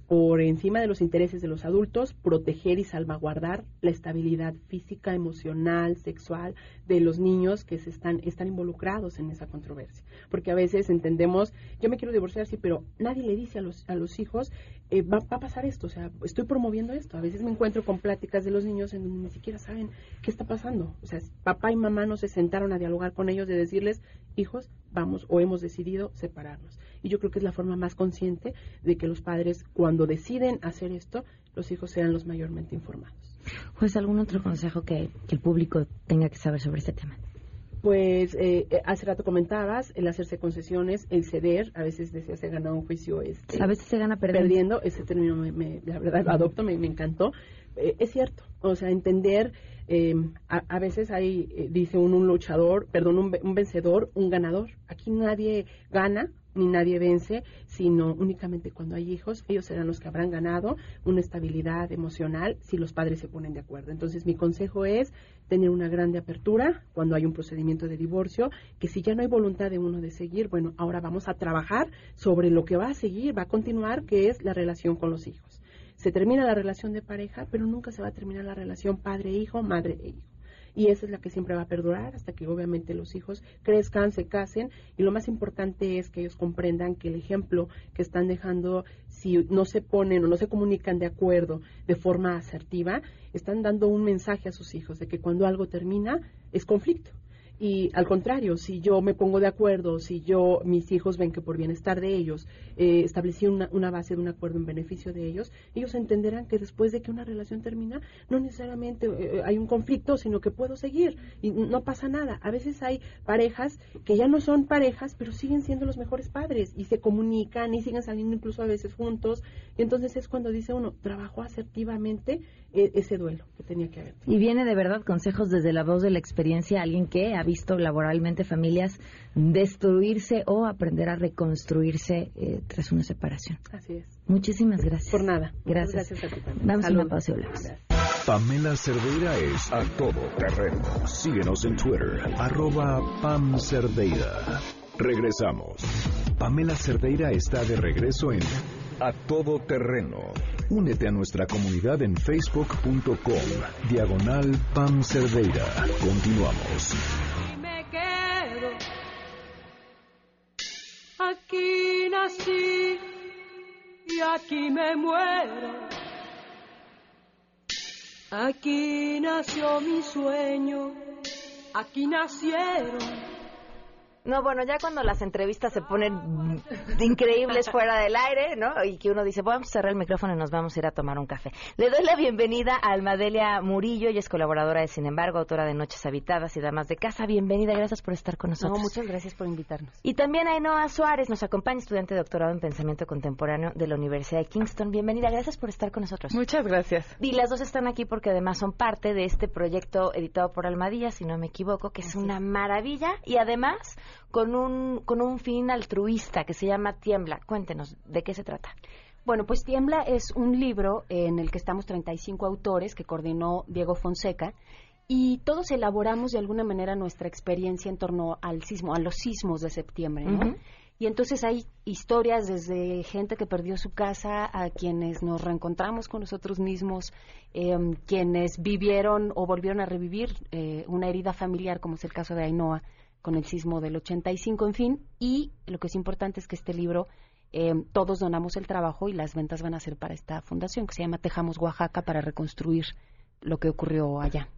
por encima de los intereses de los adultos, proteger y salvaguardar la estabilidad física, emocional, sexual de los niños que se están, están involucrados en esa controversia. Porque a veces entendemos, yo me quiero divorciar, sí, pero nadie le dice a los, a los hijos, eh, va, va, a pasar esto, o sea, estoy promoviendo esto. A veces me encuentro con pláticas de los niños en donde ni siquiera saben qué está pasando. O sea, papá y mamá no se sentaron a dialogar con ellos de decirles, hijos, vamos o hemos decidido separarnos. Y yo creo que es la forma más consciente de que los padres, cuando deciden hacer esto, los hijos sean los mayormente informados. Pues, ¿algún otro consejo que, que el público tenga que saber sobre este tema? Pues eh, hace rato comentabas el hacerse concesiones, el ceder, a veces decía se gana un juicio, este, a veces se gana perdiendo. perdiendo ese término me, me, la verdad lo adopto, me, me encantó. Eh, es cierto, o sea, entender, eh, a, a, veces hay, eh, dice un, un luchador, perdón, un, un vencedor, un ganador. Aquí nadie gana, ni nadie vence, sino únicamente cuando hay hijos, ellos serán los que habrán ganado una estabilidad emocional si los padres se ponen de acuerdo. Entonces, mi consejo es tener una grande apertura cuando hay un procedimiento de divorcio, que si ya no hay voluntad de uno de seguir, bueno, ahora vamos a trabajar sobre lo que va a seguir, va a continuar, que es la relación con los hijos. Se termina la relación de pareja, pero nunca se va a terminar la relación padre-hijo, madre-hijo y esa es la que siempre va a perdurar hasta que obviamente los hijos crezcan, se casen y lo más importante es que ellos comprendan que el ejemplo que están dejando si no se ponen o no se comunican de acuerdo de forma asertiva, están dando un mensaje a sus hijos de que cuando algo termina es conflicto Y al contrario, si yo me pongo de acuerdo, si yo, mis hijos ven que por bienestar de ellos, eh, establecí una, una, base de un acuerdo en beneficio de ellos, ellos entenderán que después de que una relación termina, no necesariamente eh, hay un conflicto, sino que puedo seguir y no pasa nada. A veces hay parejas que ya no son parejas, pero siguen siendo los mejores padres y se comunican y siguen saliendo incluso a veces juntos. Y entonces es cuando dice uno, trabajó asertivamente eh, ese duelo que tenía que haber. Y viene de verdad consejos desde la voz de la experiencia, alguien que visto laboralmente familias destruirse o aprender a reconstruirse eh, tras una separación. Así es. Muchísimas gracias. Por nada. Gracias. gracias a ti Damos una pausa y volvemos. Pamela Cerdeira es a todo terreno. Síguenos en Twitter, arroba Pam Cerdeira. Regresamos. Pamela Cerdeira está de regreso en A Todo Terreno. Únete a nuestra comunidad en facebook.com, diagonal Pam Cerdeira. Continuamos. Me quedo. Aquí nací y aquí me muero. Aquí nació mi sueño, aquí nacieron no, bueno, ya cuando las entrevistas se ponen increíbles fuera del aire, ¿no? Y que uno dice, vamos a cerrar el micrófono y nos vamos a ir a tomar un café. Le doy la bienvenida a Almadelia Murillo, ella es colaboradora de Sin embargo, autora de Noches Habitadas y Damas de Casa. Bienvenida, gracias por estar con nosotros. No, muchas gracias por invitarnos. Y también Ainhoa Suárez nos acompaña, estudiante de doctorado en Pensamiento Contemporáneo de la Universidad de Kingston. Bienvenida, gracias por estar con nosotros. Muchas gracias. Y las dos están aquí porque además son parte de este proyecto editado por Almadía, si no me equivoco, que es una maravilla y además con un, con un fin altruista que se llama Tiembla. Cuéntenos, ¿de qué se trata? Bueno, pues Tiembla es un libro en el que estamos 35 autores que coordinó Diego Fonseca y todos elaboramos de alguna manera nuestra experiencia en torno al sismo, a los sismos de septiembre, ¿no? Y entonces hay historias desde gente que perdió su casa a quienes nos reencontramos con nosotros mismos, em, quienes vivieron o volvieron a revivir eh, una herida familiar, como es el caso de Ainhoa, con el sismo del 85, en fin. Y lo que es importante es que este libro, eh, todos donamos el trabajo y las ventas van a ser para esta fundación que se llama Tejamos Oaxaca para reconstruir lo que ocurrió allá.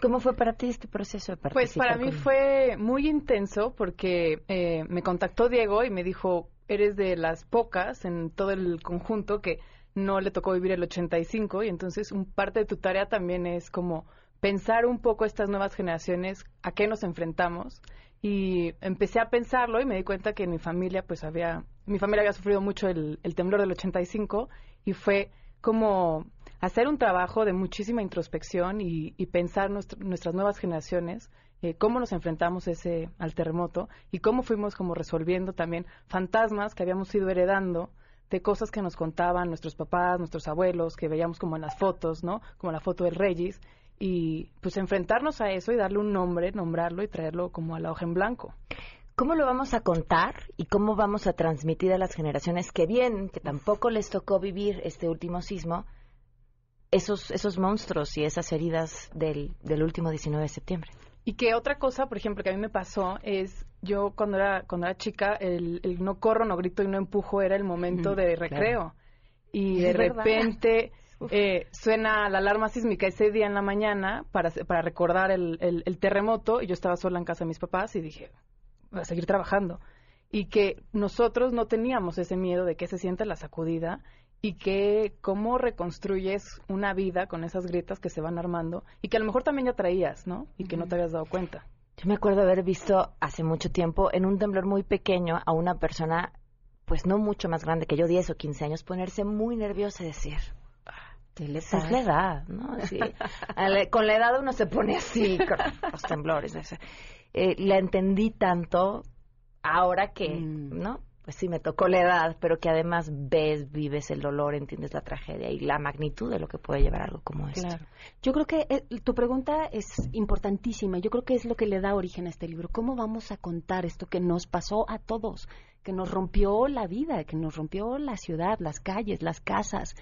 ¿Cómo fue para ti este proceso de participar? Pues para mí fue muy intenso porque eh, me contactó Diego y me dijo, eres de las pocas en todo el conjunto que no le tocó vivir el 85 y entonces un parte de tu tarea también es como pensar un poco estas nuevas generaciones, a qué nos enfrentamos y empecé a pensarlo y me di cuenta que en mi familia, pues había, mi familia había sufrido mucho el, temblor del 85 y fue como hacer un trabajo de muchísima introspección y, pensar nuestras nuevas generaciones, eh, cómo nos enfrentamos ese, al terremoto y cómo fuimos como resolviendo también fantasmas que habíamos ido heredando de cosas que nos contaban nuestros papás, nuestros abuelos, que veíamos como en las fotos, ¿no? Como la foto del Regis y pues enfrentarnos a eso y darle un nombre, nombrarlo y traerlo como a la hoja en blanco. ¿Cómo lo vamos a contar y cómo vamos a transmitir a las generaciones que vienen, que tampoco les tocó vivir este último sismo, esos, esos monstruos y esas heridas del, del último 19 de septiembre? Y que otra cosa, por ejemplo, que a mí me pasó es, yo cuando era, cuando era chica, el, no corro, no grito y no empujo era el momento de recreo. Y de repente eh, suena la alarma sísmica ese día en la mañana para, para recordar el, el, terremoto y yo estaba sola en casa de mis papás y dije, voy a seguir trabajando. Y que nosotros no teníamos ese miedo de que se siente la sacudida y que cómo reconstruyes una vida con esas grietas que se van armando y que a lo mejor también ya traías, ¿no? Y que no te habías dado cuenta. Yo me acuerdo haber visto hace mucho tiempo en un temblor muy pequeño a una persona, pues no mucho más grande que yo, 10 o 15 años, ponerse muy nerviosa y decir, es la edad, ¿no? con la edad uno se pone así, con los temblores. Eh, la entendí tanto ahora que, mm. ¿no? Pues sí, me tocó la edad, pero que además ves, vives el dolor, entiendes la tragedia y la magnitud de lo que puede llevar algo como esto. Claro. Yo creo que eh, tu pregunta es importantísima. Yo creo que es lo que le da origen a este libro. ¿Cómo vamos a contar esto que nos pasó a todos? que nos rompió la vida, que nos rompió la ciudad, las calles, las casas,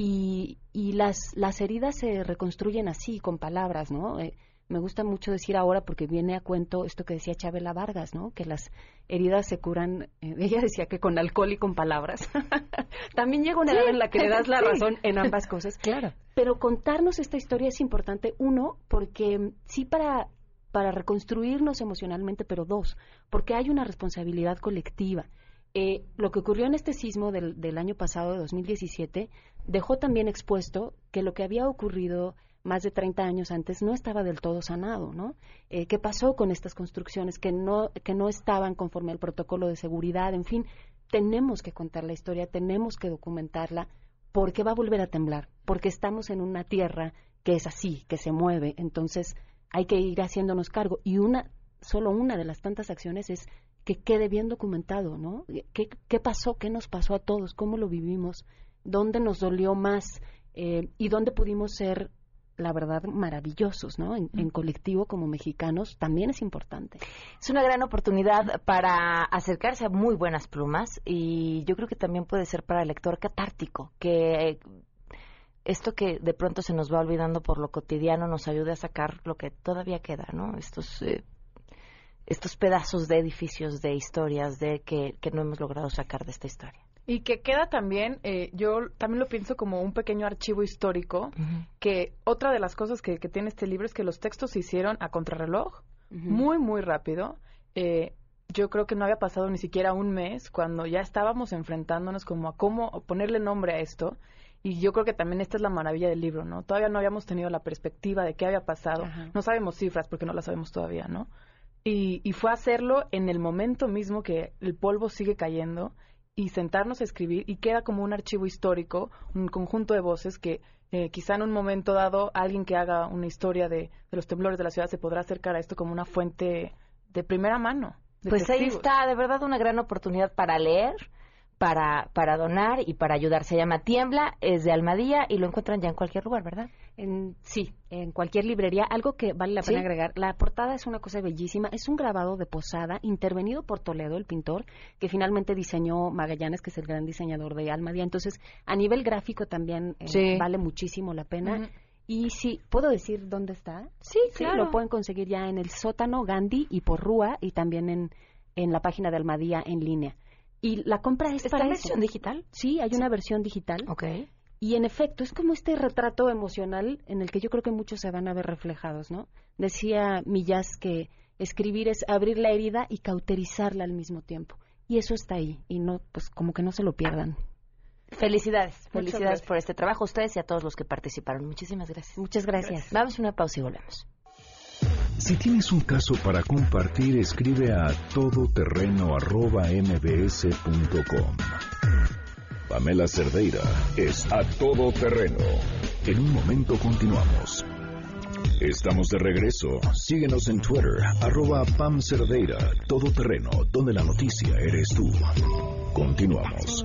y, y las, las heridas se reconstruyen así, con palabras, ¿no? Eh, me gusta mucho decir ahora porque viene a cuento esto que decía Chabela Vargas, ¿no? Que las heridas se curan, eh, ella decía que con alcohol y con palabras. También llega una edad en la que le das la razón en ambas cosas. Claro. Pero contarnos esta historia es importante, uno, porque sí para para reconstruirnos emocionalmente, pero dos, porque hay una responsabilidad colectiva. Eh, lo que ocurrió en este sismo del, del año pasado, de 2017, dejó también expuesto que lo que había ocurrido más de 30 años antes no estaba del todo sanado, ¿no? Eh, ¿Qué pasó con estas construcciones que no, que no estaban conforme al protocolo de seguridad? En fin, tenemos que contar la historia, tenemos que documentarla, porque va a volver a temblar, porque estamos en una tierra que es así, que se mueve, entonces hay que ir haciéndonos cargo. Y una, solo una de las tantas acciones es que quede bien documentado, ¿no? ¿Qué, qué pasó? ¿Qué nos pasó a todos? ¿Cómo lo vivimos? ¿Dónde nos dolió más? Eh, ¿Y dónde pudimos ser la verdad, maravillosos, ¿no? En, en, colectivo como mexicanos también es importante. Es una gran oportunidad para acercarse a muy buenas plumas y yo creo que también puede ser para el lector catártico, que esto que de pronto se nos va olvidando por lo cotidiano nos ayude a sacar lo que todavía queda, ¿no? Estos eh, estos pedazos de edificios, de historias, de que, que no hemos logrado sacar de esta historia. Y que queda también, eh, yo también lo pienso como un pequeño archivo histórico, uh -huh. que otra de las cosas que, que, tiene este libro es que los textos se hicieron a contrarreloj, uh -huh. muy, muy rápido. Eh, yo creo que no había pasado ni siquiera un mes cuando ya estábamos enfrentándonos como a cómo ponerle nombre a esto. Y yo creo que también esta es la maravilla del libro, ¿no? Todavía no habíamos tenido la perspectiva de qué había pasado. No sabemos cifras porque no las sabemos todavía, ¿no? Y, y fue hacerlo en el momento mismo que el polvo sigue cayendo y sentarnos a escribir y queda como un archivo histórico, un conjunto de voces que eh, quizá en un momento dado alguien que haga una historia de, de, los temblores de la ciudad se podrá acercar a esto como una fuente de primera mano. De pues testigos. ahí está, de verdad una gran oportunidad para leer, para, para donar y para ayudar. Se llama Tiembla, es de Almadía y lo encuentran ya en cualquier lugar, ¿verdad? En, sí, en cualquier librería. Algo que vale la pena ¿Sí? agregar, la portada es una cosa bellísima, es un grabado de posada intervenido por Toledo, el pintor, que finalmente diseñó Magallanes, que es el gran diseñador de Almadía. Entonces, a nivel gráfico también eh, sí. vale muchísimo la pena. Uh -huh. Y sí, ¿puedo decir dónde está? Sí, claro. lo pueden conseguir ya en el sótano Gandhi y por Rúa y también en, en la página de Almadía en línea. Y la compra es ¿Está para versión digital? Sí, hay una versión digital. Ok. Y en efecto, es como este retrato emocional en el que yo creo que muchos se van a ver reflejados, ¿no? Decía Millás que escribir es abrir la herida y cauterizarla al mismo tiempo. Y eso está ahí, y no, pues como que no se lo pierdan. Felicidades, felicidades por este trabajo a ustedes y a todos los que participaron. Muchísimas gracias. Muchas gracias. Vamos a una pausa y volvemos. Si tienes un caso para compartir, escribe a todoterreno.mbs.com. Pamela Cerdeira es a todo terreno. En un momento continuamos. Estamos de regreso. Síguenos en Twitter, arroba Pam Cerdeira, todo terreno, donde la noticia eres tú. Continuamos.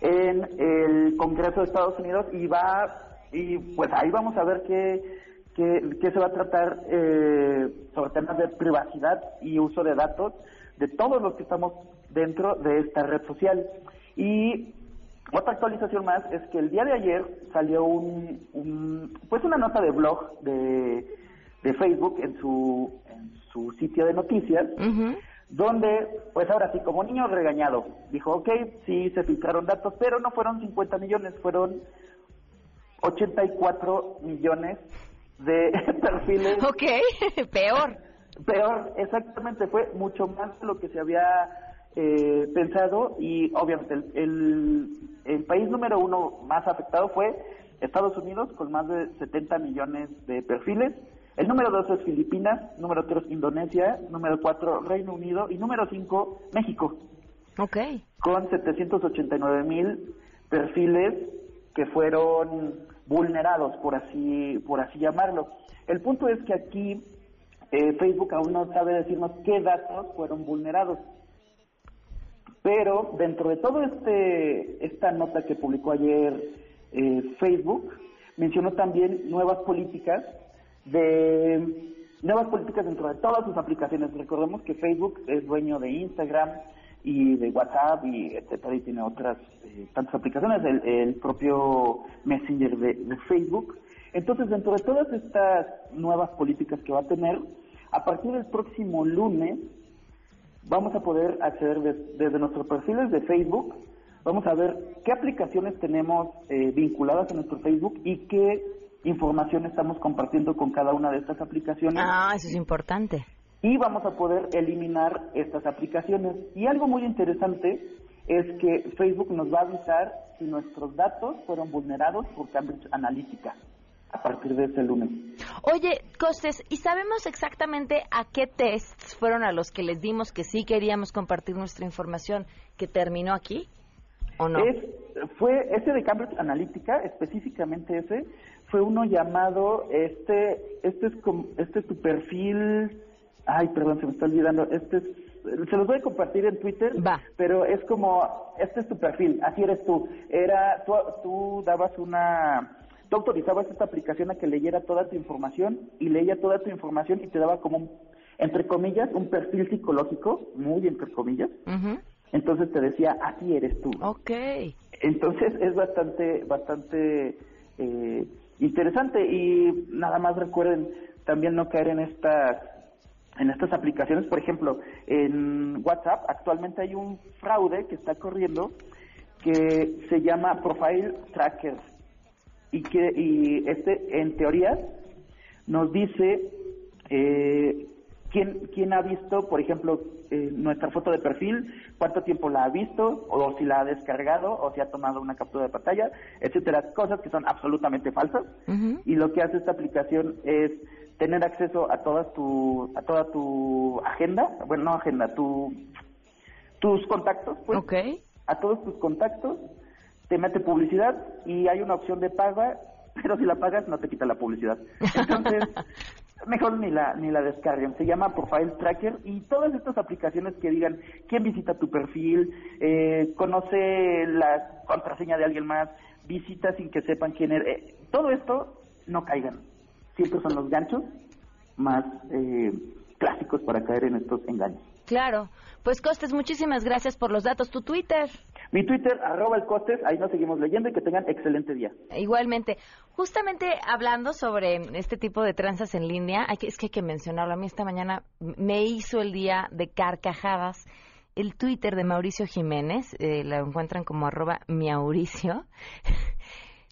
en el Congreso de Estados Unidos y va, y pues ahí vamos a ver qué que, que, se va a tratar eh, sobre temas de privacidad y uso de datos de todos los que estamos dentro de esta red social. Y otra actualización más es que el día de ayer salió un, un pues una nota de blog de, de Facebook en su, en su sitio de noticias. Donde, pues ahora sí, como niño regañado, dijo, ok, sí se filtraron datos, pero no fueron 50 millones, fueron 84 millones de perfiles. Ok, peor. Peor, exactamente, fue mucho más de lo que se había eh, pensado y obviamente el, el, el, país número uno más afectado fue Estados Unidos con más de 70 millones de perfiles. El número dos es Filipinas, número tres Indonesia, número cuatro Reino Unido y número cinco México. Ok. Con 789 mil perfiles que fueron vulnerados, por así, por así llamarlo. El punto es que aquí eh, Facebook aún no sabe decirnos qué datos fueron vulnerados. Pero dentro de todo este esta nota que publicó ayer eh, Facebook, mencionó también nuevas políticas de nuevas políticas dentro de todas sus aplicaciones. Recordemos que Facebook es dueño de Instagram y de WhatsApp y etcétera y tiene otras eh, tantas aplicaciones, el, propio Messenger de, Facebook. Entonces, dentro de todas estas nuevas políticas que va a tener, a partir del próximo lunes vamos a poder acceder des- desde nuestros perfiles de Facebook, vamos a ver qué aplicaciones tenemos eh, vinculadas a nuestro Facebook y qué información estamos compartiendo con cada una de estas aplicaciones. Ah, eso es importante. Y vamos a poder eliminar estas aplicaciones. Y algo muy interesante es que Facebook nos va a avisar si nuestros datos fueron vulnerados por Cambridge Analytica a partir de este lunes. Oye, Costes, ¿y sabemos exactamente a qué tests fueron a los que les dimos que sí queríamos compartir nuestra información que terminó aquí? ¿O no? Es, fue ese de Cambridge Analytica, específicamente ese, fue uno llamado, este, este es como, este es tu perfil, ay, perdón, se me está olvidando, este es, se los voy a compartir en Twitter, pero es como, este es tu perfil, así eres tú, era, tú, tú dabas una, tú autorizabas esta aplicación a que leyera toda tu información y leía toda tu información y te daba como, un, entre comillas, un perfil psicológico, muy entre comillas, Ujú. entonces te decía, así eres tú. Ok. Entonces es bastante, bastante eh, interesante. Y nada más recuerden también no caer en estas en estas aplicaciones, por ejemplo, en WhatsApp actualmente hay un fraude que está corriendo que se llama Profile Tracker. Y que y este en teoría nos dice eh, quién quién ha visto, por ejemplo, eh, nuestra foto de perfil, cuánto tiempo la ha visto, o si la ha descargado, o si ha tomado una captura de pantalla, etcétera, cosas que son absolutamente falsas. Y lo que hace esta aplicación es tener acceso a todas tu a toda tu agenda, bueno, no agenda, tu tus contactos, pues, a todos tus contactos, te mete publicidad y hay una opción de paga, pero si la pagas no te quita la publicidad. Entonces, mejor ni la ni la descarguen. Se llama Profile Tracker y todas estas aplicaciones que digan quién visita tu perfil, eh, conoce la contraseña de alguien más, visita sin que sepan quién eres. eh, todo esto no caigan. Siempre son los ganchos más eh, clásicos para caer en estos engaños. Claro. Pues Costes, muchísimas gracias por los datos. Tu Twitter. Mi Twitter, arroba el costes, ahí nos seguimos leyendo y que tengan excelente día. Igualmente, justamente hablando sobre este tipo de tranzas en línea, hay que, es que hay que mencionarlo. A mí esta mañana me hizo el día de carcajadas el Twitter de Mauricio Jiménez, eh, lo encuentran como arroba miauricio.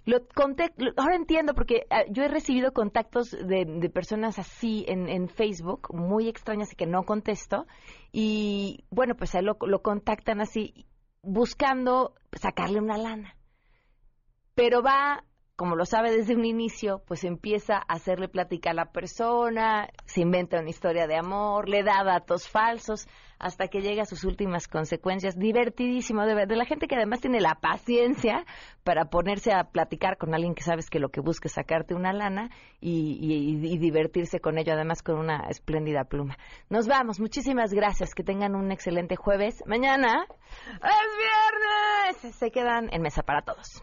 Lo conté, lo- ahora entiendo porque ah, yo he recibido contactos de, de personas así en, en Facebook, muy extrañas y que no contesto, y bueno, pues a él lo, lo contactan así buscando sacarle una lana. Pero va, como lo sabe desde un inicio, pues empieza a hacerle plática a la persona, se inventa una historia de amor, le da datos falsos, hasta que llega a sus últimas consecuencias. Divertidísimo, de, de la gente que además tiene la paciencia para ponerse a platicar con alguien que sabes que lo que busca es sacarte una lana y, y- y divertirse con ello, además con una espléndida pluma. Nos vamos, muchísimas gracias, que tengan un excelente jueves. Mañana es viernes, se quedan en mesa para todos.